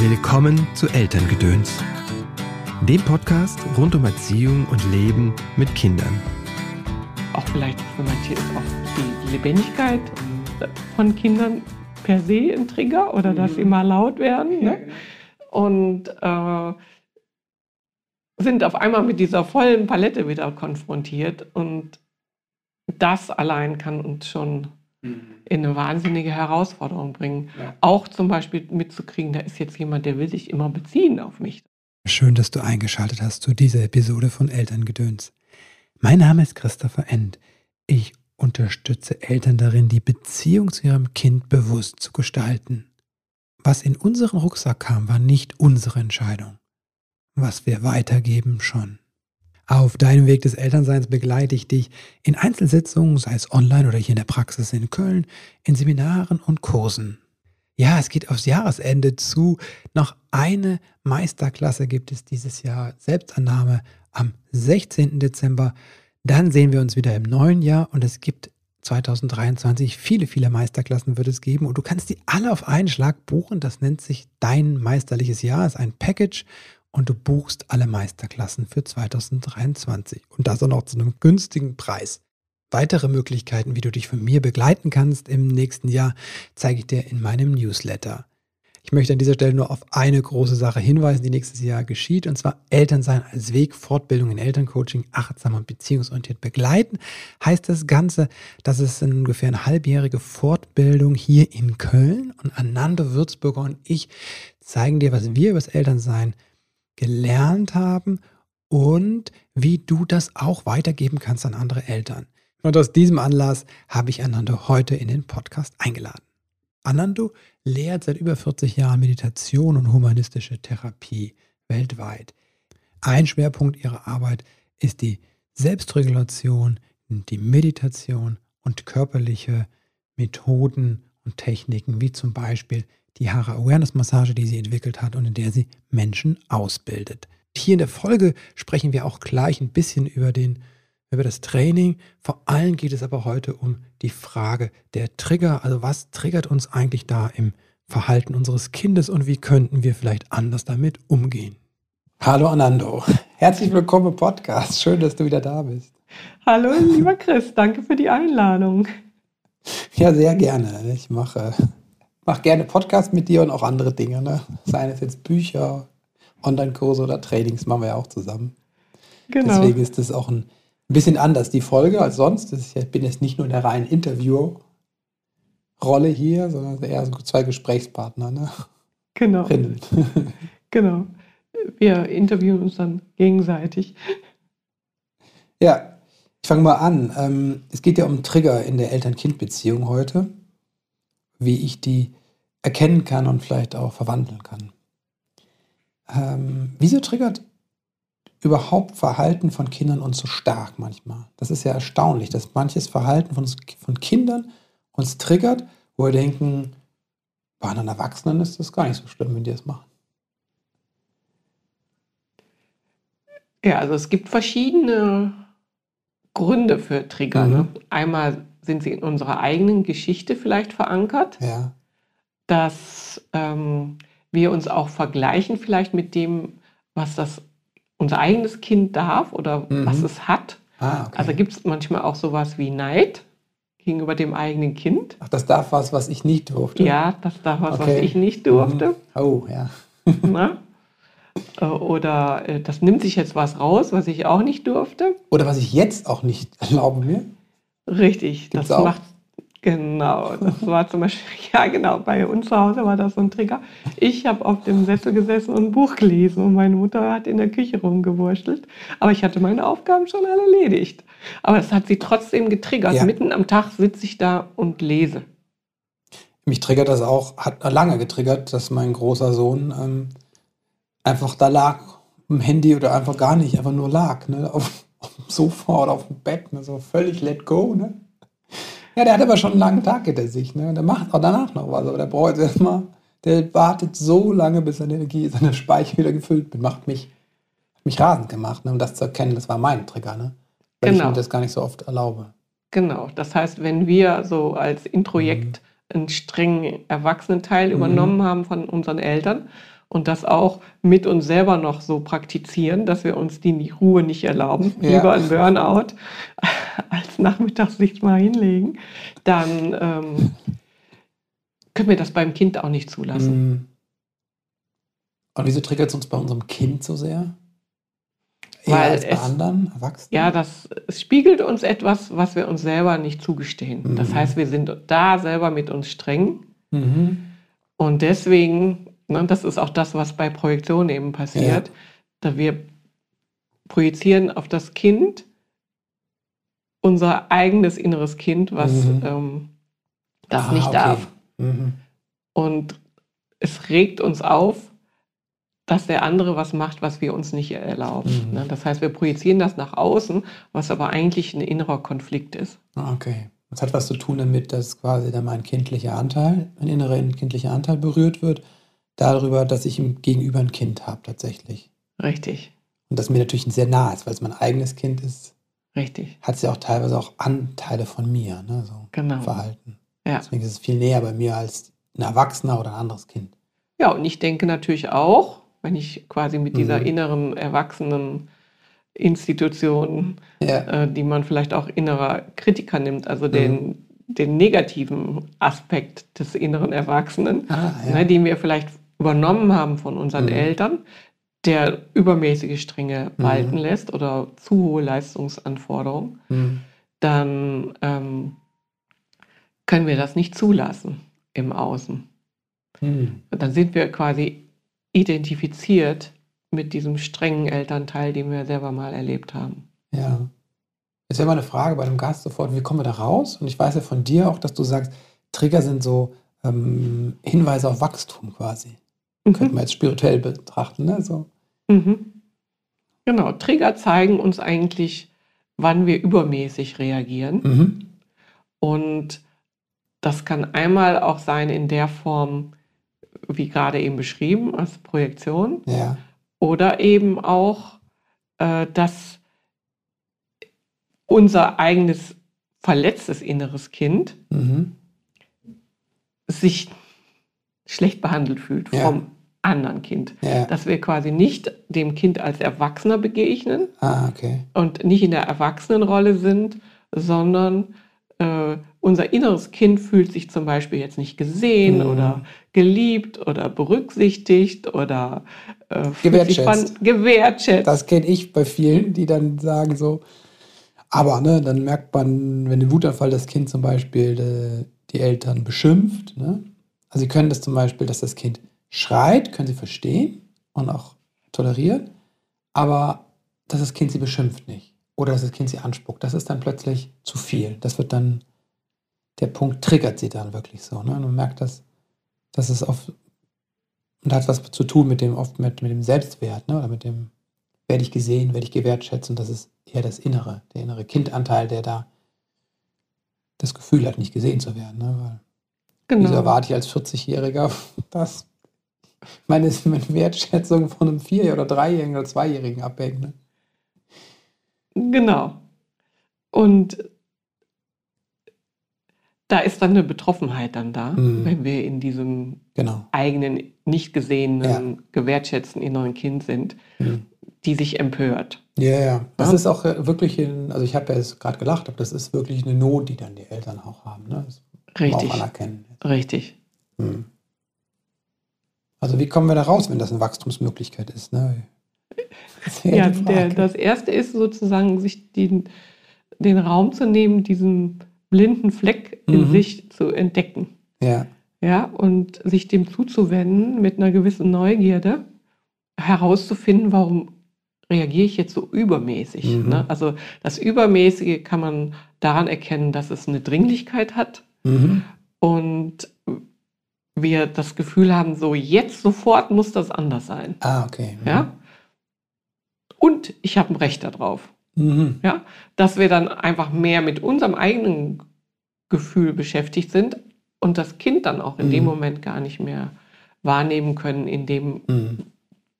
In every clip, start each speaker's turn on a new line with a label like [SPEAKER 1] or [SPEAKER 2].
[SPEAKER 1] Willkommen zu Elterngedöns, dem Podcast rund um Erziehung und Leben mit Kindern.
[SPEAKER 2] Auch vielleicht für manche ist auch die Lebendigkeit von Kindern per se ein Trigger oder dass sie mal laut werden. Ne? Und äh, sind auf einmal mit dieser vollen Palette wieder konfrontiert. Und das allein kann uns schon mhm. in eine wahnsinnige Herausforderung bringen. Ja. Auch zum Beispiel mitzukriegen, da ist jetzt jemand, der will sich immer beziehen auf mich.
[SPEAKER 3] Schön, dass du eingeschaltet hast zu dieser Episode von Elterngedöns. Mein Name ist Christopher End. Ich unterstütze Eltern darin, die Beziehung zu ihrem Kind bewusst zu gestalten. Was in unseren Rucksack kam, war nicht unsere Entscheidung. Was wir weitergeben, schon. Auf deinem Weg des Elternseins begleite ich dich in Einzelsitzungen, sei es online oder hier in der Praxis in Köln, in Seminaren und Kursen. Ja, es geht aufs Jahresende zu. Noch eine Meisterklasse gibt es dieses Jahr. Selbstannahme am 16. Dezember. Dann sehen wir uns wieder im neuen Jahr und es gibt 2023 viele, viele Meisterklassen wird es geben und du kannst die alle auf einen Schlag buchen. Das nennt sich dein meisterliches Jahr, ist ein Package und du buchst alle Meisterklassen für 2023 und das auch noch zu einem günstigen Preis. Weitere Möglichkeiten, wie du dich von mir begleiten kannst im nächsten Jahr, zeige ich dir in meinem Newsletter. Ich möchte an dieser Stelle nur auf eine große Sache hinweisen, die nächstes Jahr geschieht, und zwar Elternsein als Weg, Fortbildung in Elterncoaching, achtsam und beziehungsorientiert begleiten. Heißt das Ganze, dass es ungefähr eine halbjährige Fortbildung hier in Köln und Ananda Würzburger und ich zeigen dir, was wir über das Elternsein gelernt haben und wie du das auch weitergeben kannst an andere Eltern. Und aus diesem Anlass habe ich Anando heute in den Podcast eingeladen. Anando lehrt seit über 40 Jahren Meditation und humanistische Therapie weltweit. Ein Schwerpunkt ihrer Arbeit ist die Selbstregulation, die Meditation und körperliche Methoden und Techniken, wie zum Beispiel die Haare Awareness Massage, die sie entwickelt hat und in der sie Menschen ausbildet. Hier in der Folge sprechen wir auch gleich ein bisschen über den über das Training. Vor allem geht es aber heute um die Frage der Trigger. Also was triggert uns eigentlich da im Verhalten unseres Kindes und wie könnten wir vielleicht anders damit umgehen? Hallo Anando, herzlich willkommen im Podcast. Schön, dass du wieder da bist.
[SPEAKER 2] Hallo lieber Chris, danke für die Einladung.
[SPEAKER 3] Ja, sehr gerne. Ich mache mache gerne Podcasts mit dir und auch andere Dinge. Ne? Seien es jetzt Bücher, Online-Kurse oder Trainings, machen wir ja auch zusammen. Genau. Deswegen ist das auch ein bisschen anders, die Folge, als sonst. Ich bin jetzt nicht nur in der reinen Interview-Rolle hier, sondern eher so zwei Gesprächspartner. Ne?
[SPEAKER 2] Genau. genau. Wir interviewen uns dann gegenseitig.
[SPEAKER 3] Ja, ich fange mal an. Ähm, es geht ja um Trigger in der Eltern-Kind-Beziehung heute, wie ich die erkennen kann und vielleicht auch verwandeln kann. Ähm, wieso triggert überhaupt Verhalten von Kindern uns so stark manchmal? Das ist ja erstaunlich, dass manches Verhalten von, von Kindern uns triggert, wo wir denken, bei anderen Erwachsenen ist das gar nicht so schlimm, wenn die das machen.
[SPEAKER 2] Ja, also es gibt verschiedene Gründe für Trigger. Ne? Mhm. Ne? Einmal sind sie in unserer eigenen Geschichte vielleicht verankert. Ja dass ähm, wir uns auch vergleichen vielleicht mit dem, was das unser eigenes Kind darf oder mhm. was es hat. Ah, okay. Also gibt es manchmal auch sowas wie Neid gegenüber dem eigenen Kind.
[SPEAKER 3] Ach, das darf was, was ich nicht durfte.
[SPEAKER 2] Ja, das darf was, okay. was ich nicht durfte. Mhm.
[SPEAKER 3] Oh, ja.
[SPEAKER 2] Äh, oder äh, das nimmt sich jetzt was raus, was ich auch nicht durfte.
[SPEAKER 3] Oder was ich jetzt auch nicht erlaube mir.
[SPEAKER 2] Richtig, Gibt's das auch? macht Genau, das war zum Beispiel, ja genau, bei uns zu Hause war das so ein Trigger. Ich habe auf dem Sessel gesessen und ein Buch gelesen und meine Mutter hat in der Küche rumgewurschtelt. Aber ich hatte meine Aufgaben schon alle erledigt. Aber es hat sie trotzdem getriggert. Ja. Mitten am Tag sitze ich da und lese.
[SPEAKER 3] Mich triggert das auch, hat lange getriggert, dass mein großer Sohn ähm, einfach da lag, im Handy oder einfach gar nicht, einfach nur lag, ne, auf, Sofa oder auf dem Bett, ne, so völlig let go, ne. Ja, der hat aber schon einen langen Tag hinter sich. Ne? Der macht auch danach noch was. Aber der braucht jetzt erstmal, der wartet so lange, bis seine Energie, seine Speicher wieder gefüllt wird. Macht mich, mich rasend gemacht. Ne? Um das zu erkennen, das war mein Trigger. Ne? Weil genau. ich mir das gar nicht so oft erlaube.
[SPEAKER 2] Genau. Das heißt, wenn wir so als Introjekt mhm. einen strengen Erwachsenenteil mhm. übernommen haben von unseren Eltern und das auch mit uns selber noch so praktizieren, dass wir uns die Ruhe nicht erlauben, ja. lieber ein Burnout, als nachmittags sich mal hinlegen, dann ähm, können wir das beim Kind auch nicht zulassen. Mhm.
[SPEAKER 3] Und wieso triggert es uns bei unserem Kind so sehr? Eher Weil als bei es, anderen Erwachsenen?
[SPEAKER 2] Ja, das spiegelt uns etwas, was wir uns selber nicht zugestehen. Mhm. Das heißt, wir sind da selber mit uns streng. Mhm. Und deswegen, ne, das ist auch das, was bei Projektion eben passiert, ja. da wir projizieren auf das Kind unser eigenes inneres Kind, was mhm. ähm, das ah, nicht okay. darf. Mhm. Und es regt uns auf, dass der andere was macht, was wir uns nicht erlauben. Mhm. Ne? Das heißt, wir projizieren das nach außen, was aber eigentlich ein innerer Konflikt ist.
[SPEAKER 3] Ah, okay. Das hat was zu tun damit, dass quasi dann mein kindlicher Anteil, mein innerer kindlicher Anteil berührt wird, darüber, dass ich im Gegenüber ein Kind habe tatsächlich.
[SPEAKER 2] Richtig.
[SPEAKER 3] Und das mir natürlich sehr nah ist, weil es mein eigenes Kind ist.
[SPEAKER 2] Richtig.
[SPEAKER 3] Hat es ja auch teilweise auch Anteile von mir, ne, so
[SPEAKER 2] genau.
[SPEAKER 3] Verhalten. Ja. Deswegen ist es viel näher bei mir als ein Erwachsener oder ein anderes Kind.
[SPEAKER 2] Ja, und ich denke natürlich auch, wenn ich quasi mit dieser mhm. inneren erwachsenen Institution, ja. äh, die man vielleicht auch innerer Kritiker nimmt, also mhm. den, den negativen Aspekt des inneren Erwachsenen, ah, ja. ne, den wir vielleicht übernommen haben von unseren mhm. Eltern, der übermäßige Strenge mhm. walten lässt oder zu hohe Leistungsanforderungen, mhm. dann ähm, können wir das nicht zulassen im Außen. Mhm. Dann sind wir quasi identifiziert mit diesem strengen Elternteil, den wir selber mal erlebt haben.
[SPEAKER 3] Ja. Jetzt wäre mal eine Frage bei dem Gast sofort, wie kommen wir da raus? Und ich weiß ja von dir auch, dass du sagst, Trigger sind so ähm, Hinweise auf Wachstum quasi. Mhm. Könnte man jetzt spirituell betrachten, ne? So.
[SPEAKER 2] Mhm. Genau, Trigger zeigen uns eigentlich, wann wir übermäßig reagieren. Mhm. Und das kann einmal auch sein in der Form, wie gerade eben beschrieben, als Projektion.
[SPEAKER 3] Ja.
[SPEAKER 2] Oder eben auch, äh, dass unser eigenes verletztes inneres Kind mhm. sich schlecht behandelt fühlt ja. vom anderen Kind. Ja. Dass wir quasi nicht dem Kind als Erwachsener begegnen
[SPEAKER 3] ah, okay.
[SPEAKER 2] und nicht in der Erwachsenenrolle sind, sondern äh, unser inneres Kind fühlt sich zum Beispiel jetzt nicht gesehen mhm. oder geliebt oder berücksichtigt oder
[SPEAKER 3] äh, gewertschätzt.
[SPEAKER 2] gewertschätzt.
[SPEAKER 3] Das kenne ich bei vielen, die dann sagen so, aber ne, dann merkt man, wenn im Wutanfall das Kind zum Beispiel die, äh, die Eltern beschimpft, ne? also sie können das zum Beispiel, dass das Kind schreit, können sie verstehen und auch tolerieren, aber dass das Kind sie beschimpft nicht oder dass das Kind sie anspuckt, das ist dann plötzlich zu viel. Das wird dann, der Punkt triggert sie dann wirklich so. Ne? Und man merkt, dass, dass es oft, und hat was zu tun mit dem, oft mit, mit dem Selbstwert, ne? oder mit dem, werde ich gesehen, werde ich gewertschätzt und das ist eher das Innere, der innere Kindanteil, der da das Gefühl hat, nicht gesehen zu werden. Ne? Weil genau. Wieso erwarte ich als 40-Jähriger, dass meine, meine Wertschätzung von einem Vierjährigen oder Dreijährigen oder Zweijährigen abhängt? Ne?
[SPEAKER 2] Genau. Und da ist dann eine Betroffenheit dann da, mhm. wenn wir in diesem
[SPEAKER 3] genau.
[SPEAKER 2] eigenen, nicht gesehenen, ja. gewertschätzten inneren Kind sind, mhm. die sich empört.
[SPEAKER 3] Ja, ja. Das ja? ist auch äh, wirklich, in, also ich habe ja jetzt gerade gelacht, aber das ist wirklich eine Not, die dann die Eltern auch haben. Ne? Das
[SPEAKER 2] Richtig. Richtig.
[SPEAKER 3] Mhm. Also wie kommen wir da raus, wenn das eine Wachstumsmöglichkeit ist? Ne?
[SPEAKER 2] ja, der, das erste ist sozusagen, sich den, den Raum zu nehmen, diesen blinden Fleck in mhm. sich zu entdecken.
[SPEAKER 3] Ja.
[SPEAKER 2] Ja, und sich dem zuzuwenden mit einer gewissen Neugierde, herauszufinden, warum reagiere ich jetzt so übermäßig. Mhm. Ne? Also das Übermäßige kann man daran erkennen, dass es eine Dringlichkeit hat mhm. und wir das Gefühl haben, so jetzt sofort muss das anders sein.
[SPEAKER 3] Ah, okay.
[SPEAKER 2] Ja? und ich habe ein Recht darauf. Mhm. Ja, dass wir dann einfach mehr mit unserem eigenen Gefühl beschäftigt sind und das Kind dann auch in mhm. dem Moment gar nicht mehr wahrnehmen können, in dem, mhm.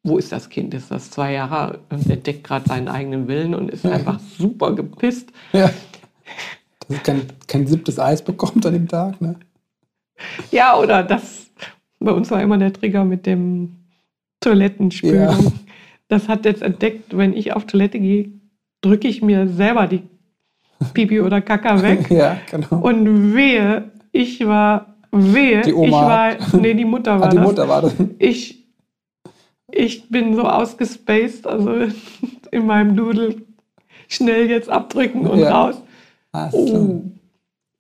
[SPEAKER 2] wo ist das Kind? Ist das zwei Jahre und entdeckt gerade seinen eigenen Willen und ist einfach super gepisst.
[SPEAKER 3] Ja. Dass es kein, kein siebtes Eis bekommt an dem Tag, ne?
[SPEAKER 2] Ja, oder das, bei uns war immer der Trigger mit dem Toilettenspülung.
[SPEAKER 3] Ja.
[SPEAKER 2] Das hat jetzt entdeckt, wenn ich auf Toilette gehe, drücke ich mir selber die Pipi oder Kaka weg.
[SPEAKER 3] Ja, genau.
[SPEAKER 2] Und wehe, ich war, wehe,
[SPEAKER 3] Die Oma
[SPEAKER 2] ich war, nee, die Mutter war
[SPEAKER 3] ah, die
[SPEAKER 2] das.
[SPEAKER 3] Mutter war das.
[SPEAKER 2] Ich, ich bin so ausgespaced, also in meinem Doodle schnell jetzt abdrücken und
[SPEAKER 3] Ja.
[SPEAKER 2] raus.
[SPEAKER 3] Ah.
[SPEAKER 2] Oh.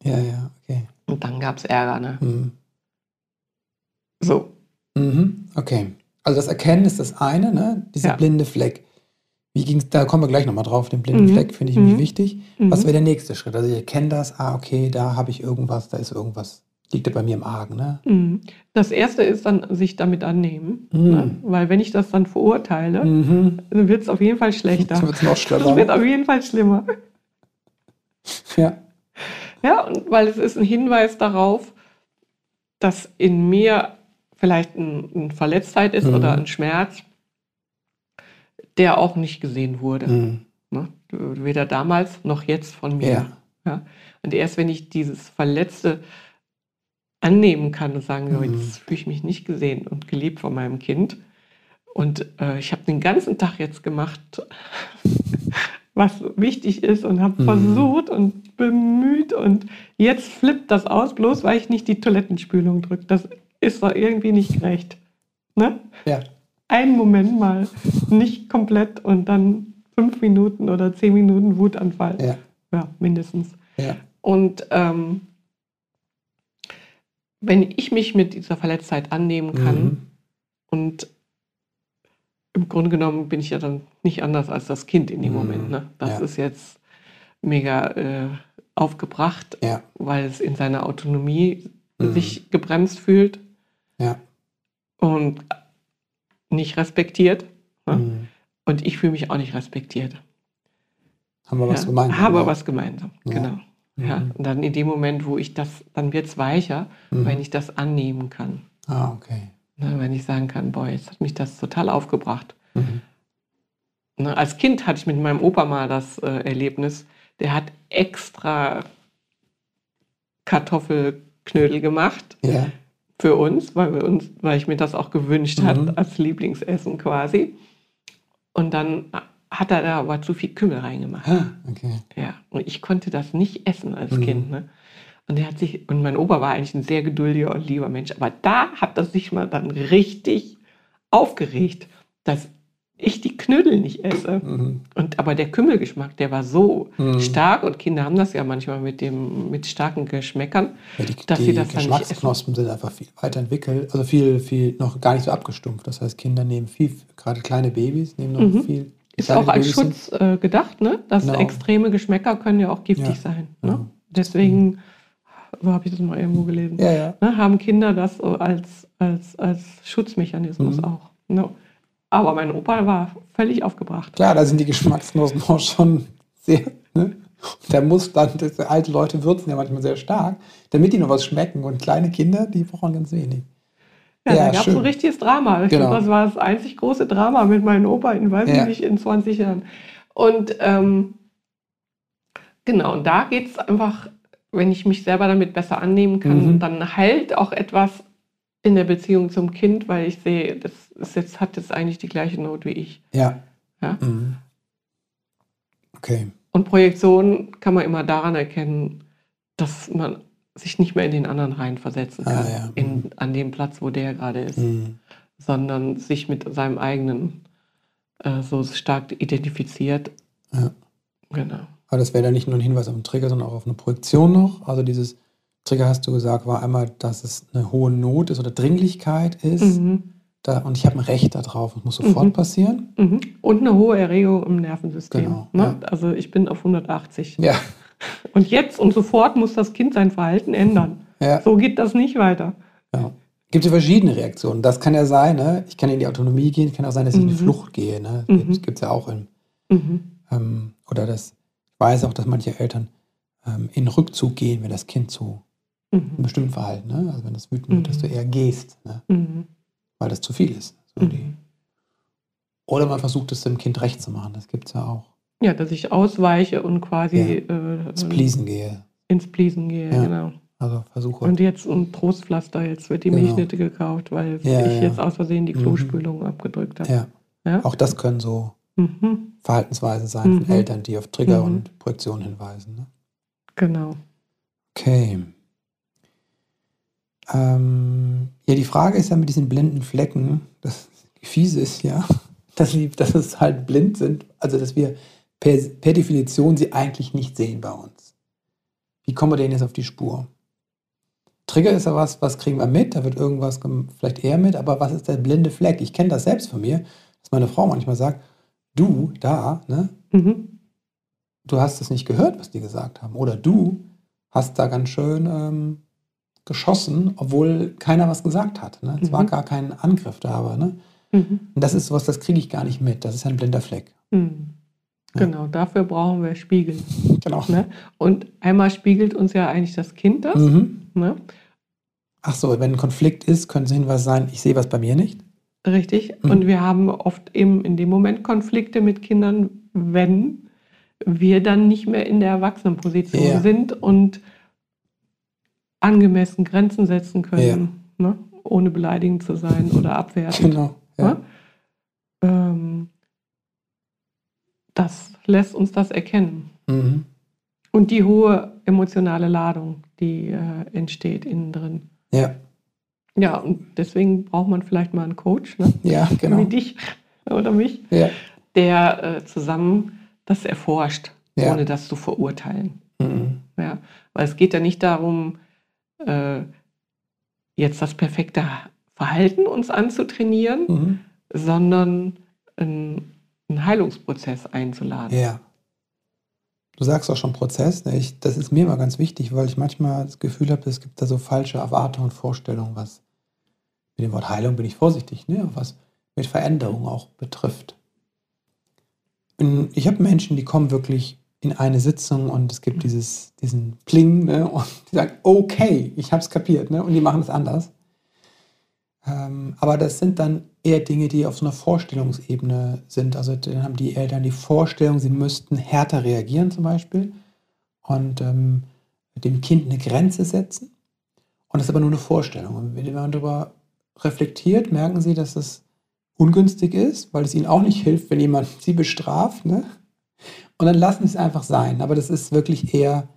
[SPEAKER 3] Ja, ja.
[SPEAKER 2] Und dann gab es Ärger, ne?
[SPEAKER 3] Mhm.
[SPEAKER 2] So.
[SPEAKER 3] Mhm. Okay. Also das Erkennen ist das eine, ne? Dieser
[SPEAKER 2] Ja.
[SPEAKER 3] blinde Fleck. Wie ging's, da kommen wir gleich nochmal drauf, den blinden
[SPEAKER 2] Mhm.
[SPEAKER 3] Fleck finde ich nämlich
[SPEAKER 2] Mhm.
[SPEAKER 3] wichtig.
[SPEAKER 2] Mhm.
[SPEAKER 3] Was wäre der nächste Schritt? Also ich erkenne das, ah, okay, da habe ich irgendwas, da ist irgendwas, liegt ja bei mir im Argen, ne?
[SPEAKER 2] Mhm. Das erste ist dann sich damit annehmen. Ne? Weil wenn ich das dann verurteile, dann wird es auf jeden Fall schlechter.
[SPEAKER 3] Das wird noch
[SPEAKER 2] Das wird
[SPEAKER 3] schlimmer.
[SPEAKER 2] auf jeden Fall schlimmer.
[SPEAKER 3] Ja.
[SPEAKER 2] Ja, und weil es ist ein Hinweis darauf, dass in mir vielleicht ein, eine Verletztheit ist
[SPEAKER 3] Mhm.
[SPEAKER 2] oder ein Schmerz, der auch nicht gesehen wurde.
[SPEAKER 3] Mhm.
[SPEAKER 2] Ne? Weder damals noch jetzt von mir.
[SPEAKER 3] Ja.
[SPEAKER 2] Ja? Und erst wenn ich dieses Verletzte annehmen kann und sagen, so,
[SPEAKER 3] Mhm.
[SPEAKER 2] jetzt fühle ich mich nicht gesehen und geliebt von meinem Kind. Und äh, ich habe den ganzen Tag jetzt gemacht, was wichtig ist und habe
[SPEAKER 3] Mhm.
[SPEAKER 2] versucht und bemüht und jetzt flippt das aus, bloß weil ich nicht die Toilettenspülung drücke. Das ist doch irgendwie nicht gerecht. Ne?
[SPEAKER 3] Ja.
[SPEAKER 2] Einen Moment mal nicht komplett und dann fünf Minuten oder zehn Minuten Wutanfall.
[SPEAKER 3] Ja.
[SPEAKER 2] Ja, mindestens.
[SPEAKER 3] Ja.
[SPEAKER 2] Und ähm, wenn ich mich mit dieser Verletztheit annehmen kann
[SPEAKER 3] Mhm.
[SPEAKER 2] und im Grunde genommen bin ich ja dann nicht anders als das Kind in dem
[SPEAKER 3] Mhm.
[SPEAKER 2] Moment. Ne? Das
[SPEAKER 3] Ja.
[SPEAKER 2] ist jetzt mega äh, aufgebracht,
[SPEAKER 3] Ja.
[SPEAKER 2] weil es in seiner Autonomie
[SPEAKER 3] Mhm.
[SPEAKER 2] sich gebremst fühlt
[SPEAKER 3] Ja.
[SPEAKER 2] und nicht respektiert. Ne?
[SPEAKER 3] Mhm.
[SPEAKER 2] Und ich fühle mich auch nicht respektiert.
[SPEAKER 3] Haben wir was gemeinsam?
[SPEAKER 2] Habe
[SPEAKER 3] ja.
[SPEAKER 2] was gemeinsam, genau. Ja,
[SPEAKER 3] Mhm.
[SPEAKER 2] und dann in dem Moment, wo ich das, dann wird es weicher,
[SPEAKER 3] Mhm.
[SPEAKER 2] wenn ich das annehmen kann.
[SPEAKER 3] Ah, okay.
[SPEAKER 2] Ne, wenn ich sagen kann, boah, jetzt hat mich das total aufgebracht.
[SPEAKER 3] Mhm.
[SPEAKER 2] Ne, als Kind hatte ich mit meinem Opa mal das äh, Erlebnis, der hat extra Kartoffelknödel gemacht
[SPEAKER 3] Ja.
[SPEAKER 2] für uns, weil, wir uns, weil ich mir das auch gewünscht
[SPEAKER 3] Mhm.
[SPEAKER 2] hatte als Lieblingsessen quasi. Und dann hat er da aber zu viel Kümmel reingemacht.
[SPEAKER 3] Ah, okay.
[SPEAKER 2] Ja, und ich konnte das nicht essen als
[SPEAKER 3] Mhm.
[SPEAKER 2] Kind. Ne? Und er hat sich, und mein Opa war eigentlich ein sehr geduldiger und lieber Mensch, aber da hat er sich mal dann richtig aufgeregt, dass ich die Knödel nicht esse.
[SPEAKER 3] Mhm.
[SPEAKER 2] Und aber der Kümmelgeschmack, der war so
[SPEAKER 3] Mhm.
[SPEAKER 2] stark und Kinder haben das ja manchmal mit dem mit starken Geschmäckern.
[SPEAKER 3] Ja, die
[SPEAKER 2] dass
[SPEAKER 3] die
[SPEAKER 2] sie das dann nicht
[SPEAKER 3] Geschmacksknospen sind einfach viel weiterentwickelt, also viel, viel noch gar nicht so abgestumpft. Das heißt, Kinder nehmen viel, gerade kleine Babys nehmen noch
[SPEAKER 2] Mhm.
[SPEAKER 3] viel.
[SPEAKER 2] Ist auch als
[SPEAKER 3] Babys
[SPEAKER 2] Schutz äh, gedacht, ne? Dass
[SPEAKER 3] Genau.
[SPEAKER 2] extreme Geschmäcker können ja auch giftig
[SPEAKER 3] Ja,
[SPEAKER 2] sein. Ne? Deswegen, so habe ich das mal irgendwo gelesen.
[SPEAKER 3] Ja, ja.
[SPEAKER 2] ne, haben Kinder das so als, als, als Schutzmechanismus
[SPEAKER 3] Mhm.
[SPEAKER 2] auch. Ne? Aber mein Opa war völlig aufgebracht.
[SPEAKER 3] Klar, da sind die Geschmacksknospen auch schon sehr. Ne? Da muss dann, alte Leute würzen ja manchmal sehr stark, damit die noch was schmecken. Und kleine Kinder, die brauchen ganz wenig.
[SPEAKER 2] Ja,
[SPEAKER 3] Ja,
[SPEAKER 2] da gab es ein richtiges Drama. Ich
[SPEAKER 3] Genau.
[SPEAKER 2] glaube, das war das einzig große Drama mit meinem Opa in, weiß
[SPEAKER 3] Ja.
[SPEAKER 2] ich nicht, in 20 Jahren. Und ähm, genau, und da geht es einfach, wenn ich mich selber damit besser annehmen kann,
[SPEAKER 3] Mhm.
[SPEAKER 2] dann heilt auch etwas in der Beziehung zum Kind, weil ich sehe, das ist jetzt, hat jetzt eigentlich die gleiche Not wie ich.
[SPEAKER 3] Ja.
[SPEAKER 2] Ja?
[SPEAKER 3] Mhm. Okay.
[SPEAKER 2] Und Projektion kann man immer daran erkennen, dass man sich nicht mehr in den anderen reinversetzen
[SPEAKER 3] Ah,
[SPEAKER 2] kann,
[SPEAKER 3] ja. Mhm.
[SPEAKER 2] in, an dem Platz, wo der gerade ist,
[SPEAKER 3] Mhm.
[SPEAKER 2] sondern sich mit seinem eigenen äh, so stark identifiziert.
[SPEAKER 3] Ja.
[SPEAKER 2] Genau.
[SPEAKER 3] Aber das wäre dann nicht nur ein Hinweis auf einen Trigger, sondern auch auf eine Projektion noch. Also dieses Trigger, hast du gesagt, war einmal, dass es eine hohe Not ist oder Dringlichkeit ist.
[SPEAKER 2] Mhm.
[SPEAKER 3] Da, und ich habe ein Recht darauf. Es muss sofort
[SPEAKER 2] Mhm.
[SPEAKER 3] passieren.
[SPEAKER 2] Mhm. Und eine hohe Erregung im Nervensystem.
[SPEAKER 3] Genau,
[SPEAKER 2] ne?
[SPEAKER 3] ja.
[SPEAKER 2] Also ich bin auf 180.
[SPEAKER 3] Ja.
[SPEAKER 2] Und jetzt und sofort muss das Kind sein Verhalten ändern.
[SPEAKER 3] ja.
[SPEAKER 2] So geht das nicht weiter.
[SPEAKER 3] ja. Gibt ja verschiedene Reaktionen. Das kann ja sein, ne? ich kann in die Autonomie gehen, kann auch sein, dass ich in die
[SPEAKER 2] Mhm.
[SPEAKER 3] Flucht gehe. Ne?
[SPEAKER 2] Mhm.
[SPEAKER 3] Das gibt es ja auch. In,
[SPEAKER 2] Mhm.
[SPEAKER 3] ähm, oder das, weiß auch, dass manche Eltern ähm, in Rückzug gehen, wenn das Kind zu einem
[SPEAKER 2] Mhm.
[SPEAKER 3] bestimmten Verhalten, ne? also wenn das wütend wird,
[SPEAKER 2] Mhm.
[SPEAKER 3] dass du eher gehst, ne?
[SPEAKER 2] Mhm.
[SPEAKER 3] weil das zu viel ist. So
[SPEAKER 2] Mhm.
[SPEAKER 3] oder man versucht es dem Kind recht zu machen. Das gibt es ja auch.
[SPEAKER 2] Ja, dass ich ausweiche und quasi äh,
[SPEAKER 3] Ins Pleasen gehe.
[SPEAKER 2] ins Pleasen gehe,
[SPEAKER 3] Ja.
[SPEAKER 2] genau.
[SPEAKER 3] Also versuche.
[SPEAKER 2] Und jetzt ein Trostpflaster, jetzt wird die
[SPEAKER 3] Genau.
[SPEAKER 2] Milchnitte gekauft, weil
[SPEAKER 3] Ja,
[SPEAKER 2] ich
[SPEAKER 3] ja.
[SPEAKER 2] jetzt aus Versehen die
[SPEAKER 3] Mhm.
[SPEAKER 2] Klospülung abgedrückt habe.
[SPEAKER 3] ja.
[SPEAKER 2] Ja?
[SPEAKER 3] Auch das können so
[SPEAKER 2] Mhm.
[SPEAKER 3] Verhaltensweisen sein
[SPEAKER 2] Mhm.
[SPEAKER 3] von Eltern, die auf Trigger
[SPEAKER 2] Mhm.
[SPEAKER 3] und Projektion hinweisen. Ne?
[SPEAKER 2] Genau.
[SPEAKER 3] Okay. Ähm, ja, die Frage ist ja mit diesen blinden Flecken, das Fiese ist ja, dass, sie, dass es halt blind sind, also dass wir per, per Definition sie eigentlich nicht sehen bei uns. Wie kommen wir denen jetzt auf die Spur? Trigger ist ja was, was kriegen wir mit, da wird irgendwas vielleicht eher mit, aber was ist der blinde Fleck? Ich kenne das selbst von mir, dass meine Frau manchmal sagt, du da, ne,
[SPEAKER 2] Mhm.
[SPEAKER 3] du hast es nicht gehört, was die gesagt haben. Oder du hast da ganz schön ähm, geschossen, obwohl keiner was gesagt hat. Ne? Es
[SPEAKER 2] Mhm.
[SPEAKER 3] war gar kein Angriff da, aber ne?
[SPEAKER 2] Mhm.
[SPEAKER 3] Und das ist sowas, das kriege ich gar nicht mit. Das ist ein blinder Fleck.
[SPEAKER 2] Mhm.
[SPEAKER 3] Ja.
[SPEAKER 2] Genau, dafür brauchen wir Spiegel.
[SPEAKER 3] Genau.
[SPEAKER 2] Ne? Und einmal spiegelt uns ja eigentlich das Kind das.
[SPEAKER 3] Mhm.
[SPEAKER 2] Ne?
[SPEAKER 3] Ach so, wenn ein Konflikt ist, könnte es Hinweis sein, ich sehe was bei mir nicht.
[SPEAKER 2] Richtig.
[SPEAKER 3] Mhm.
[SPEAKER 2] Und wir haben oft eben in dem Moment Konflikte mit Kindern, wenn wir dann nicht mehr in der Erwachsenenposition
[SPEAKER 3] Ja.
[SPEAKER 2] sind und angemessen Grenzen setzen können, ne? ohne beleidigend zu sein oder abwertend.
[SPEAKER 3] Genau. Ja.
[SPEAKER 2] Ne? Ähm, das lässt uns das erkennen.
[SPEAKER 3] Mhm.
[SPEAKER 2] Und die hohe emotionale Ladung, die äh, entsteht innen drin.
[SPEAKER 3] ja.
[SPEAKER 2] Ja, und deswegen braucht man vielleicht mal einen Coach, ne?
[SPEAKER 3] Ja,
[SPEAKER 2] wie
[SPEAKER 3] genau.
[SPEAKER 2] dich oder mich,
[SPEAKER 3] Ja.
[SPEAKER 2] der äh, zusammen das erforscht,
[SPEAKER 3] Ja.
[SPEAKER 2] ohne das zu verurteilen.
[SPEAKER 3] Mhm.
[SPEAKER 2] Ja? Weil es geht ja nicht darum, äh, jetzt das perfekte Verhalten uns anzutrainieren,
[SPEAKER 3] Mhm.
[SPEAKER 2] sondern einen, einen Heilungsprozess einzuladen.
[SPEAKER 3] Ja. Du sagst auch schon Prozess. Ne? Ich, das ist mir immer ganz wichtig, weil ich manchmal das Gefühl habe, es gibt da so falsche Erwartungen und Vorstellungen, was mit dem Wort Heilung bin ich vorsichtig, ne? was mit Veränderung auch betrifft. Und Ich habe Menschen, die kommen wirklich in eine Sitzung und es gibt dieses, diesen Pling ne? und die sagen, okay, ich habe es kapiert ne? und die machen es anders. Ähm, aber das sind dann eher Dinge, die auf so einer Vorstellungsebene sind. Also dann haben die Eltern die Vorstellung, sie müssten härter reagieren zum Beispiel und ähm, dem Kind eine Grenze setzen. Und das ist aber nur eine Vorstellung. Und wenn man darüber reflektiert, merken sie, dass es ungünstig ist, weil es ihnen auch nicht hilft, wenn jemand sie bestraft. Ne? Und dann lassen sie es einfach sein. Aber das ist wirklich eher,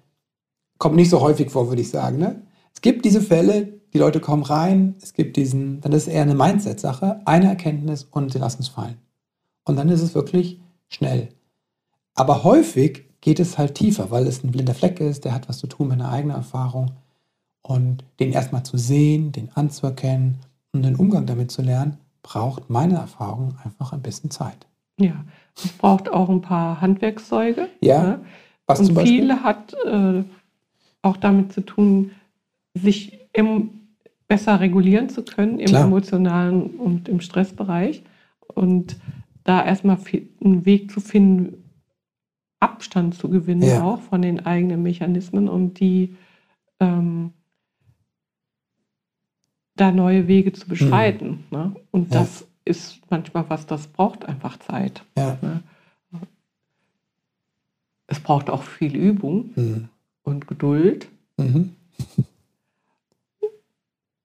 [SPEAKER 3] kommt nicht so häufig vor, würde ich sagen. Ne? Es gibt diese Fälle, die Leute kommen rein, es gibt diesen, dann ist es eher eine Mindset-Sache, eine Erkenntnis und sie lassen es fallen. Und dann ist es wirklich schnell. Aber häufig geht es halt tiefer, weil es ein blinder Fleck ist, der hat was zu tun mit einer eigenen Erfahrung. Und den erstmal zu sehen, den anzuerkennen und den Umgang damit zu lernen, braucht meine Erfahrung einfach ein bisschen Zeit.
[SPEAKER 2] Ja, es braucht auch ein paar Handwerkszeuge.
[SPEAKER 3] Ja,
[SPEAKER 2] ne?
[SPEAKER 3] Was
[SPEAKER 2] Und
[SPEAKER 3] zum Beispiel?
[SPEAKER 2] viel hat äh, auch damit zu tun, sich im, besser regulieren zu können im
[SPEAKER 3] Klar.
[SPEAKER 2] emotionalen und im Stressbereich. Und da erstmal einen Weg zu finden, Abstand zu gewinnen,
[SPEAKER 3] Ja.
[SPEAKER 2] auch von den eigenen Mechanismen und die ähm, da neue Wege zu beschreiten. Ne? Und
[SPEAKER 3] Mhm. Ja.
[SPEAKER 2] das ist manchmal was, das braucht einfach Zeit.
[SPEAKER 3] Ja.
[SPEAKER 2] Ne? Es braucht auch viel Übung
[SPEAKER 3] Mhm.
[SPEAKER 2] und Geduld.
[SPEAKER 3] Mhm.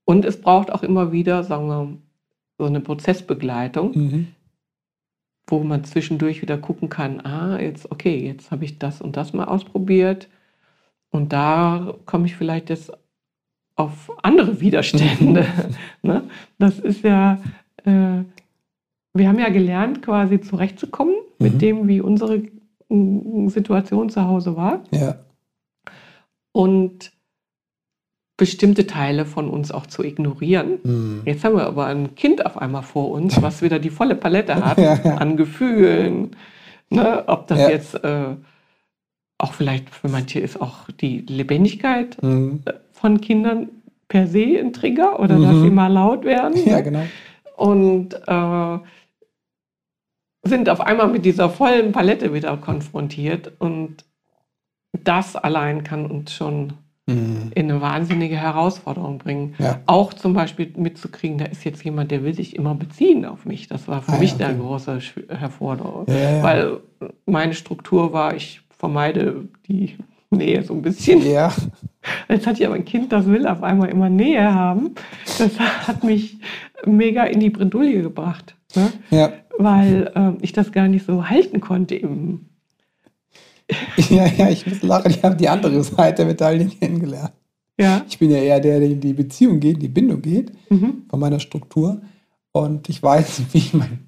[SPEAKER 2] Und es braucht auch immer wieder, sagen wir, so eine Prozessbegleitung,
[SPEAKER 3] Mhm.
[SPEAKER 2] wo man zwischendurch wieder gucken kann, ah, jetzt, okay, jetzt habe ich das und das mal ausprobiert. Und da komme ich vielleicht jetzt auf andere Widerstände. ne? Das ist ja, äh, wir haben ja gelernt, quasi zurechtzukommen
[SPEAKER 3] Mhm.
[SPEAKER 2] mit dem, wie unsere Situation zu Hause war.
[SPEAKER 3] Ja.
[SPEAKER 2] und bestimmte Teile von uns auch zu ignorieren.
[SPEAKER 3] Mhm.
[SPEAKER 2] Jetzt haben wir aber ein Kind auf einmal vor uns, was wieder die volle Palette hat
[SPEAKER 3] Ja, ja.
[SPEAKER 2] an Gefühlen. Ne? Ob das
[SPEAKER 3] Ja.
[SPEAKER 2] jetzt äh, auch vielleicht für manche ist auch die Lebendigkeit
[SPEAKER 3] Mhm.
[SPEAKER 2] Von Kindern per se ein Trigger oder
[SPEAKER 3] Mhm.
[SPEAKER 2] dass sie mal laut werden.
[SPEAKER 3] Ja, genau.
[SPEAKER 2] Und äh, sind auf einmal mit dieser vollen Palette wieder konfrontiert. Und das allein kann uns schon
[SPEAKER 3] Mhm.
[SPEAKER 2] in eine wahnsinnige Herausforderung bringen.
[SPEAKER 3] Ja.
[SPEAKER 2] Auch zum Beispiel mitzukriegen, da ist jetzt jemand, der will sich immer beziehen auf mich. Das war für
[SPEAKER 3] Ah,
[SPEAKER 2] mich
[SPEAKER 3] okay.
[SPEAKER 2] eine große.
[SPEAKER 3] Ja, ja, ja.
[SPEAKER 2] Weil meine Struktur war, ich vermeide die Nähe so ein bisschen.
[SPEAKER 3] Ja.
[SPEAKER 2] Jetzt hatte ich aber ein Kind, das will auf einmal immer Nähe haben. Das hat mich mega in die Bredouille gebracht. Ne?
[SPEAKER 3] Ja.
[SPEAKER 2] Weil äh, ich das gar nicht so halten konnte im.
[SPEAKER 3] Ja, ja, ich muss lachen. Ich habe die andere Seite der Medaille kennengelernt.
[SPEAKER 2] Ja.
[SPEAKER 3] Ich bin ja eher der, der in die Beziehung geht, in die Bindung geht,
[SPEAKER 2] Mhm.
[SPEAKER 3] von meiner Struktur. Und ich weiß, wie ich mein,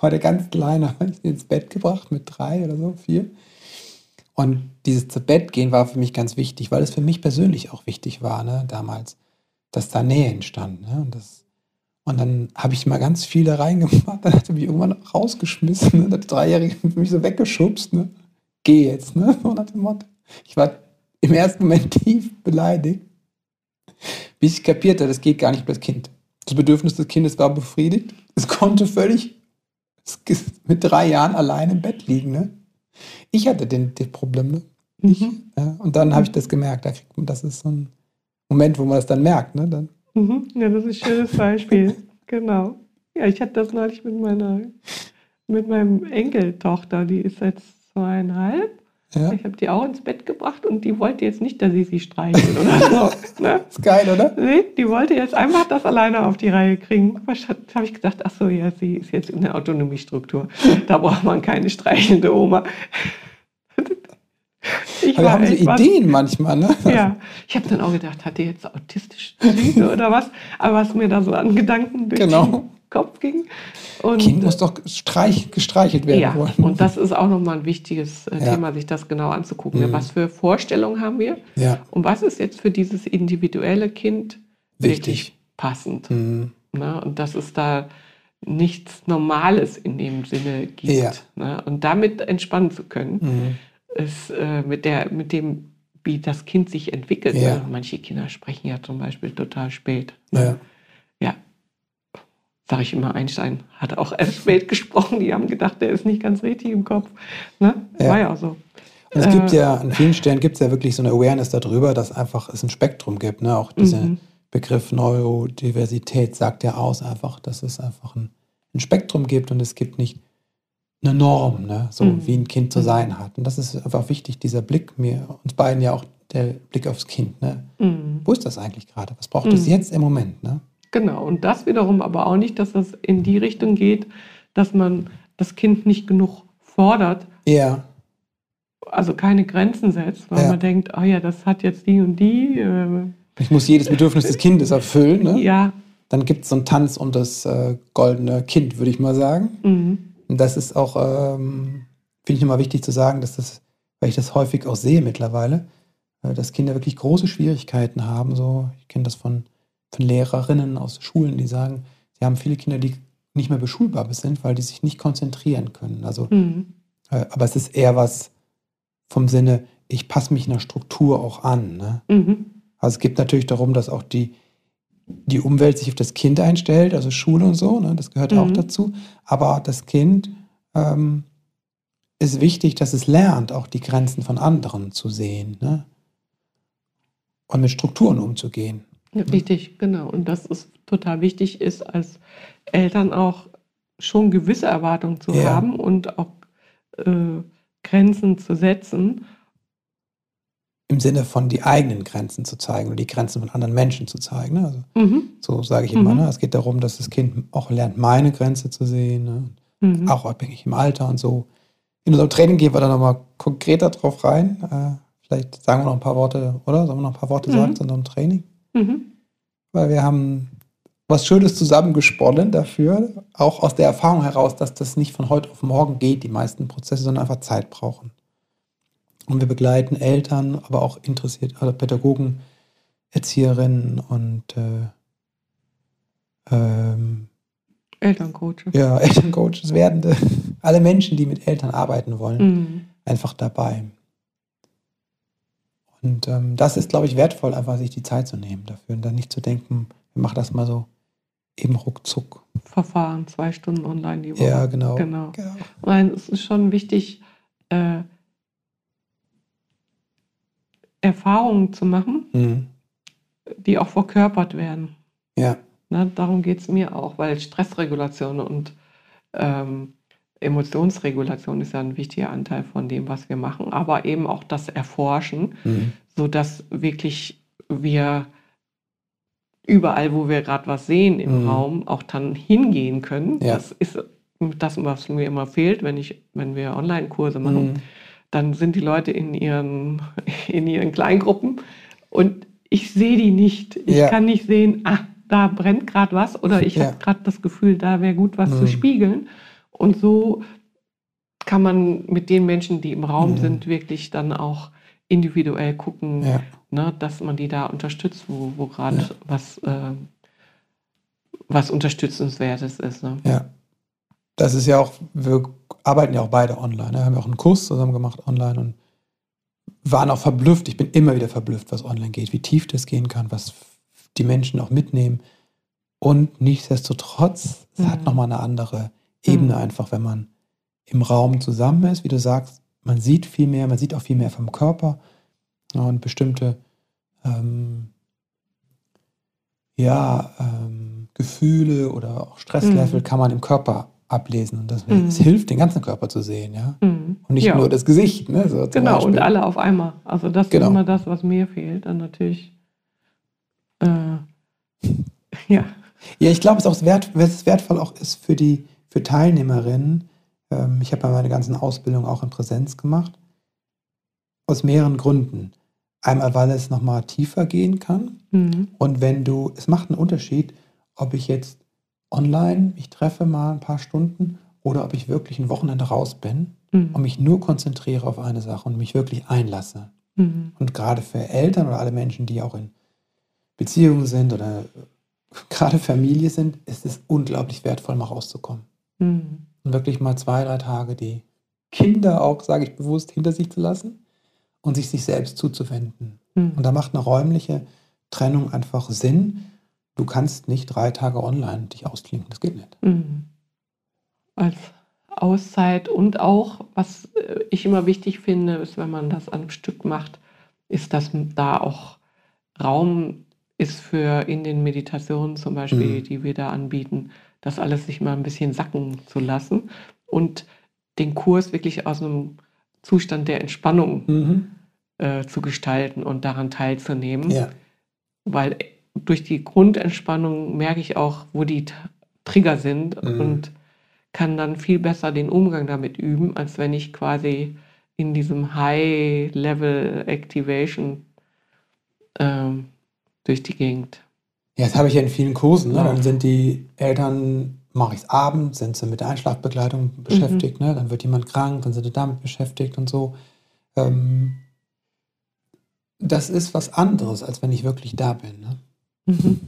[SPEAKER 3] heute ganz kleiner, habe ich ihn ins Bett gebracht mit drei oder so, vier. Und dieses zu Bett gehen war für mich ganz wichtig, weil es für mich persönlich auch wichtig war, ne, damals, dass da Nähe entstand. Ne, und, das, und dann habe ich mal ganz viele reingemacht, dann hat er mich irgendwann rausgeschmissen, ne, der Dreijährige hat mich so weggeschubst, ne, geh jetzt, ne, so nach dem. Ich war im ersten Moment tief beleidigt, bis ich kapierte, das geht gar nicht über das Kind. Das Bedürfnis des Kindes war befriedigt. Es konnte völlig mit drei Jahren allein im Bett liegen. Ne? Ich hatte den, die Probleme.
[SPEAKER 2] Mhm.
[SPEAKER 3] Ja, und dann habe ich das gemerkt. Da kriegt man, das ist so ein Moment, wo man das dann merkt. Ne? Dann,
[SPEAKER 2] Mhm. Ja, das ist ein schönes Beispiel. genau. Ja, ich hatte das neulich mit meiner, mit meinem Enkeltochter, die ist jetzt zweieinhalb.
[SPEAKER 3] Ja.
[SPEAKER 2] Ich habe die auch ins Bett gebracht und die wollte jetzt nicht, dass ich sie streichel oder so. Ne?
[SPEAKER 3] Ist geil, oder?
[SPEAKER 2] Nee, die wollte jetzt einfach das alleine auf die Reihe kriegen. Da habe ich gedacht, ach so, ja, sie ist jetzt in der Autonomiestruktur. Da braucht man keine streichelnde Oma. Ich
[SPEAKER 3] wir haben so
[SPEAKER 2] echt was-
[SPEAKER 3] Ideen manchmal. Ne?
[SPEAKER 2] Ja, ich habe dann auch gedacht, hat die jetzt autistische Züge oder was? Aber was mir da so an Gedanken durch
[SPEAKER 3] Genau.
[SPEAKER 2] Kopf ging. Und,
[SPEAKER 3] Kind muss doch streich, gestreichelt werden
[SPEAKER 2] ja,
[SPEAKER 3] wollen.
[SPEAKER 2] und das ist auch nochmal ein wichtiges äh,
[SPEAKER 3] Ja.
[SPEAKER 2] Thema, sich das genau anzugucken.
[SPEAKER 3] Mhm.
[SPEAKER 2] Was für Vorstellungen haben wir?
[SPEAKER 3] ja,
[SPEAKER 2] Und was ist jetzt für dieses individuelle Kind
[SPEAKER 3] Wichtig.
[SPEAKER 2] wirklich passend?
[SPEAKER 3] Mhm.
[SPEAKER 2] Ne? Und dass es da nichts Normales in dem Sinne gibt.
[SPEAKER 3] Ja.
[SPEAKER 2] Ne? Und damit entspannen zu können,
[SPEAKER 3] Mhm.
[SPEAKER 2] ist äh, mit, der, mit dem, wie das Kind sich entwickelt. Ne? Manche Kinder sprechen ja zum Beispiel total spät. Ne? Ja. Sag ich immer, Einstein hat auch erst spät gesprochen. Die haben gedacht, der ist nicht ganz richtig im Kopf. Ne?
[SPEAKER 3] Ja.
[SPEAKER 2] War ja auch so.
[SPEAKER 3] Und es gibt
[SPEAKER 2] Äh,
[SPEAKER 3] ja, an vielen Stellen gibt es ja wirklich so eine Awareness darüber, dass einfach es ein Spektrum gibt. Ne? Auch dieser
[SPEAKER 2] Mhm.
[SPEAKER 3] Begriff Neurodiversität sagt ja aus einfach, dass es einfach ein, ein Spektrum gibt und es gibt nicht eine Norm, ne? so
[SPEAKER 2] Mhm.
[SPEAKER 3] wie ein Kind zu
[SPEAKER 2] Mhm.
[SPEAKER 3] sein hat. Und das ist einfach wichtig, dieser Blick, mir, uns beiden ja auch der Blick aufs Kind. Ne?
[SPEAKER 2] Mhm.
[SPEAKER 3] Wo ist das eigentlich gerade? Was braucht es
[SPEAKER 2] Mhm.
[SPEAKER 3] jetzt im Moment? Ne?
[SPEAKER 2] Genau, und das wiederum aber auch nicht, dass das in die Richtung geht, dass man das Kind nicht genug fordert,
[SPEAKER 3] Ja,
[SPEAKER 2] also keine Grenzen setzt, weil
[SPEAKER 3] Ja.
[SPEAKER 2] man denkt, oh ja, das hat jetzt die und die. Äh,
[SPEAKER 3] ich muss jedes Bedürfnis des Kindes erfüllen. Ne?
[SPEAKER 2] Ja,
[SPEAKER 3] Dann gibt es so einen Tanz um das äh, goldene Kind, würde ich mal sagen.
[SPEAKER 2] mhm.
[SPEAKER 3] Und das ist auch, ähm, finde ich immer wichtig zu sagen, dass das, weil ich das häufig auch sehe mittlerweile, äh, dass Kinder wirklich große Schwierigkeiten haben. So, ich kenne das von, von Lehrerinnen aus Schulen, die sagen, sie haben viele Kinder, die nicht mehr beschulbar sind, weil die sich nicht konzentrieren können. Also,
[SPEAKER 2] Mhm.
[SPEAKER 3] äh, aber es ist eher was vom Sinne, ich passe mich einer Struktur auch an. Ne?
[SPEAKER 2] Mhm.
[SPEAKER 3] Also es geht natürlich darum, dass auch die, die Umwelt sich auf das Kind einstellt, also Schule und so, ne? das gehört auch
[SPEAKER 2] Mhm.
[SPEAKER 3] dazu. Aber das Kind ähm, ist wichtig, dass es lernt, auch die Grenzen von anderen zu sehen ne? und mit Strukturen umzugehen.
[SPEAKER 2] Ja, Richtig, genau. Und dass es total wichtig ist, als Eltern auch schon gewisse Erwartungen zu
[SPEAKER 3] Ja.
[SPEAKER 2] haben und auch äh, Grenzen zu setzen.
[SPEAKER 3] Im Sinne von die eigenen Grenzen zu zeigen oder die Grenzen von anderen Menschen zu zeigen. Ne? Also,
[SPEAKER 2] Mhm.
[SPEAKER 3] so sage ich immer.
[SPEAKER 2] Mhm.
[SPEAKER 3] Ne? Es geht darum, dass das Kind auch lernt, meine Grenze zu sehen. Ne?
[SPEAKER 2] Mhm.
[SPEAKER 3] auch abhängig im Alter und so. In unserem Training gehen wir da nochmal konkreter drauf rein. Äh, vielleicht sagen wir noch ein paar Worte, oder? Sollen wir noch ein paar Worte
[SPEAKER 2] Mhm.
[SPEAKER 3] sagen zu unserem Training?
[SPEAKER 2] Mhm.
[SPEAKER 3] Weil wir haben was Schönes zusammengesponnen dafür, auch aus der Erfahrung heraus, dass das nicht von heute auf morgen geht, die meisten Prozesse, sondern einfach Zeit brauchen. Und wir begleiten Eltern, aber auch interessiert, also Pädagogen, Erzieherinnen und äh, ähm,
[SPEAKER 2] Elterncoaches.
[SPEAKER 3] ja, Elterncoaches, Werdende, alle Menschen, die mit Eltern arbeiten wollen,
[SPEAKER 2] Mhm.
[SPEAKER 3] einfach dabei. Und ähm, das ist, glaube ich, wertvoll, einfach sich die Zeit zu nehmen dafür und dann nicht zu denken, wir machen das mal so eben ruckzuck.
[SPEAKER 2] Verfahren, zwei Stunden online die Woche.
[SPEAKER 3] Ja, genau.
[SPEAKER 2] Genau.
[SPEAKER 3] genau.
[SPEAKER 2] Nein, es ist schon wichtig, äh, Erfahrungen zu machen,
[SPEAKER 3] Mhm.
[SPEAKER 2] die auch verkörpert werden.
[SPEAKER 3] Ja,
[SPEAKER 2] Ne, darum geht es mir auch, weil Stressregulation und ähm, Emotionsregulation ist ja ein wichtiger Anteil von dem, was wir machen, aber eben auch das Erforschen, mhm. sodass wirklich wir überall, wo wir gerade was sehen im mhm. Raum, auch dann hingehen können. Ja. Das ist das, was mir immer fehlt, wenn, ich, wenn wir Online-Kurse machen. Mhm. Dann sind die Leute in ihren, in ihren Kleingruppen und ich sehe die nicht. Ich ja. kann nicht sehen, ah, da brennt gerade was oder ich ja. habe gerade das Gefühl, da wäre gut was mhm. zu spiegeln. Und so kann man mit den Menschen, die im Raum mhm. sind, wirklich dann auch individuell gucken, ja. ne, dass man die da unterstützt, wo, wo gerade ja. was, äh, was Unterstützenswertes ist. Ne?
[SPEAKER 3] Ja. Das ist ja auch, wir arbeiten ja auch beide online. Ne? Wir haben ja auch einen Kurs zusammen gemacht online und waren auch verblüfft. Ich bin immer wieder verblüfft, was online geht, wie tief das gehen kann, was die Menschen auch mitnehmen. Und nichtsdestotrotz, es mhm. hat nochmal eine andere Ebene mhm. einfach, wenn man im Raum zusammen ist, wie du sagst, man sieht viel mehr, man sieht auch viel mehr vom Körper und bestimmte ähm, ja, ähm, Gefühle oder auch Stresslevel mhm. kann man im Körper ablesen. Und das, mhm. das, hilft, den ganzen Körper zu sehen, ja. Mhm. Und nicht ja. nur das Gesicht. Ne,
[SPEAKER 2] so genau, Beispiel. und alle auf einmal. Also das genau. ist immer das, was mir fehlt. Dann natürlich. Äh,
[SPEAKER 3] ja. Ja, ich glaube, es ist auch wert, es wertvoll auch ist für die für Teilnehmerinnen, ähm, ich habe ja meine ganzen Ausbildungen auch in Präsenz gemacht, aus mehreren Gründen. Einmal, weil es nochmal tiefer gehen kann. Mhm. Und wenn du, es macht einen Unterschied, ob ich jetzt online mich treffe mal ein paar Stunden oder ob ich wirklich ein Wochenende raus bin mhm. und mich nur konzentriere auf eine Sache und mich wirklich einlasse. Mhm. Und gerade für Eltern oder alle Menschen, die auch in Beziehungen sind oder gerade Familie sind, ist es unglaublich wertvoll, mal rauszukommen. Mhm. Und wirklich mal zwei, drei Tage die Kinder auch, sage ich bewusst, hinter sich zu lassen und sich sich selbst zuzuwenden. Mhm. Und da macht eine räumliche Trennung einfach Sinn. Du kannst nicht drei Tage online dich ausklinken, das geht nicht. Mhm.
[SPEAKER 2] Als Auszeit und auch, was äh, ich immer wichtig finde, ist, wenn man das an einem Stück macht, ist, dass da auch Raum ist für in den Meditationen zum Beispiel, mhm. die wir da anbieten, das alles sich mal ein bisschen sacken zu lassen und den Kurs wirklich aus einem Zustand der Entspannung mhm. äh, zu gestalten und daran teilzunehmen. Ja. Weil durch die Grundentspannung merke ich auch, wo die Trigger sind mhm. und kann dann viel besser den Umgang damit üben, als wenn ich quasi in diesem High-Level-Activation ähm, durch die Gegend
[SPEAKER 3] ja, das habe ich ja in vielen Kursen. Ne? Dann sind die Eltern, mache ich es abends, sind sie mit der Einschlafbegleitung beschäftigt. Mhm. Ne? Dann wird jemand krank, dann sind sie damit beschäftigt und so. Ähm, das ist was anderes, als wenn ich wirklich da bin. Ne? Mhm.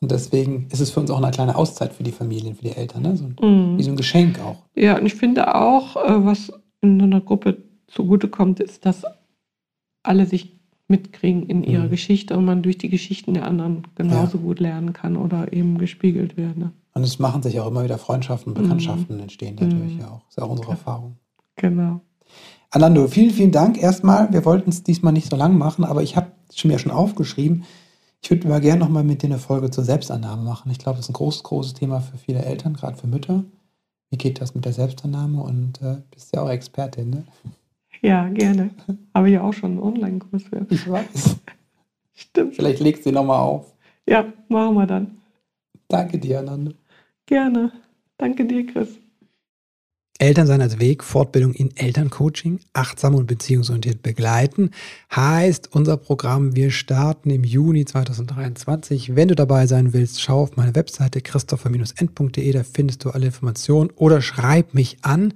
[SPEAKER 3] Und deswegen ist es für uns auch eine kleine Auszeit für die Familien, für die Eltern. Ne? So, mhm. Wie so ein Geschenk auch.
[SPEAKER 2] Ja, und ich finde auch, äh, was in so einer Gruppe zugutekommt, ist, dass alle sich mitkriegen in ihrer mhm. Geschichte und man durch die Geschichten der anderen genauso ja. gut lernen kann oder eben gespiegelt wird. Ne?
[SPEAKER 3] Und es machen sich auch immer wieder Freundschaften, mhm. Bekanntschaften mhm. entstehen dadurch mhm. ja auch. Das ist auch unsere Erfahrung.
[SPEAKER 2] Genau.
[SPEAKER 3] Anando, vielen, vielen Dank erstmal. Wir wollten es diesmal nicht so lang machen, aber ich habe es mir schon aufgeschrieben. Ich würde mal gerne nochmal mit dir eine Folge zur Selbstannahme machen. Ich glaube, das ist ein großes, großes Thema für viele Eltern, gerade für Mütter. Wie geht das mit der Selbstannahme? Und äh, bist ja auch Expertin, ne?
[SPEAKER 2] Ja, gerne. Habe ich auch schon einen Online-Kurs für.
[SPEAKER 3] Ich weiß. Stimmt. Vielleicht legst du ihn nochmal auf.
[SPEAKER 2] Ja, machen wir dann.
[SPEAKER 3] Danke dir, Ananda.
[SPEAKER 2] Gerne. Danke dir, Chris.
[SPEAKER 3] Eltern sein als Weg, Fortbildung in Elterncoaching, achtsam und beziehungsorientiert begleiten, heißt unser Programm. Wir starten im Juni 2023. Wenn du dabei sein willst, schau auf meine Webseite christopher-end.de, da findest du alle Informationen oder schreib mich an.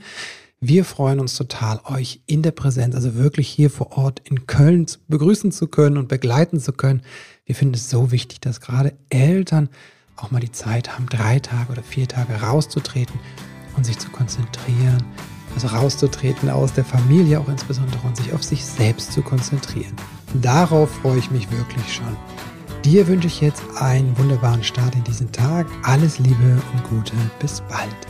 [SPEAKER 3] Wir freuen uns total, euch in der Präsenz, also wirklich hier vor Ort in Köln begrüßen zu können und begleiten zu können. Wir finden es so wichtig, dass gerade Eltern auch mal die Zeit haben, drei Tage oder vier Tage rauszutreten und sich zu konzentrieren. Also rauszutreten aus der Familie auch insbesondere und sich auf sich selbst zu konzentrieren. Darauf freue ich mich wirklich schon. Dir wünsche ich jetzt einen wunderbaren Start in diesen Tag. Alles Liebe und Gute. Bis bald.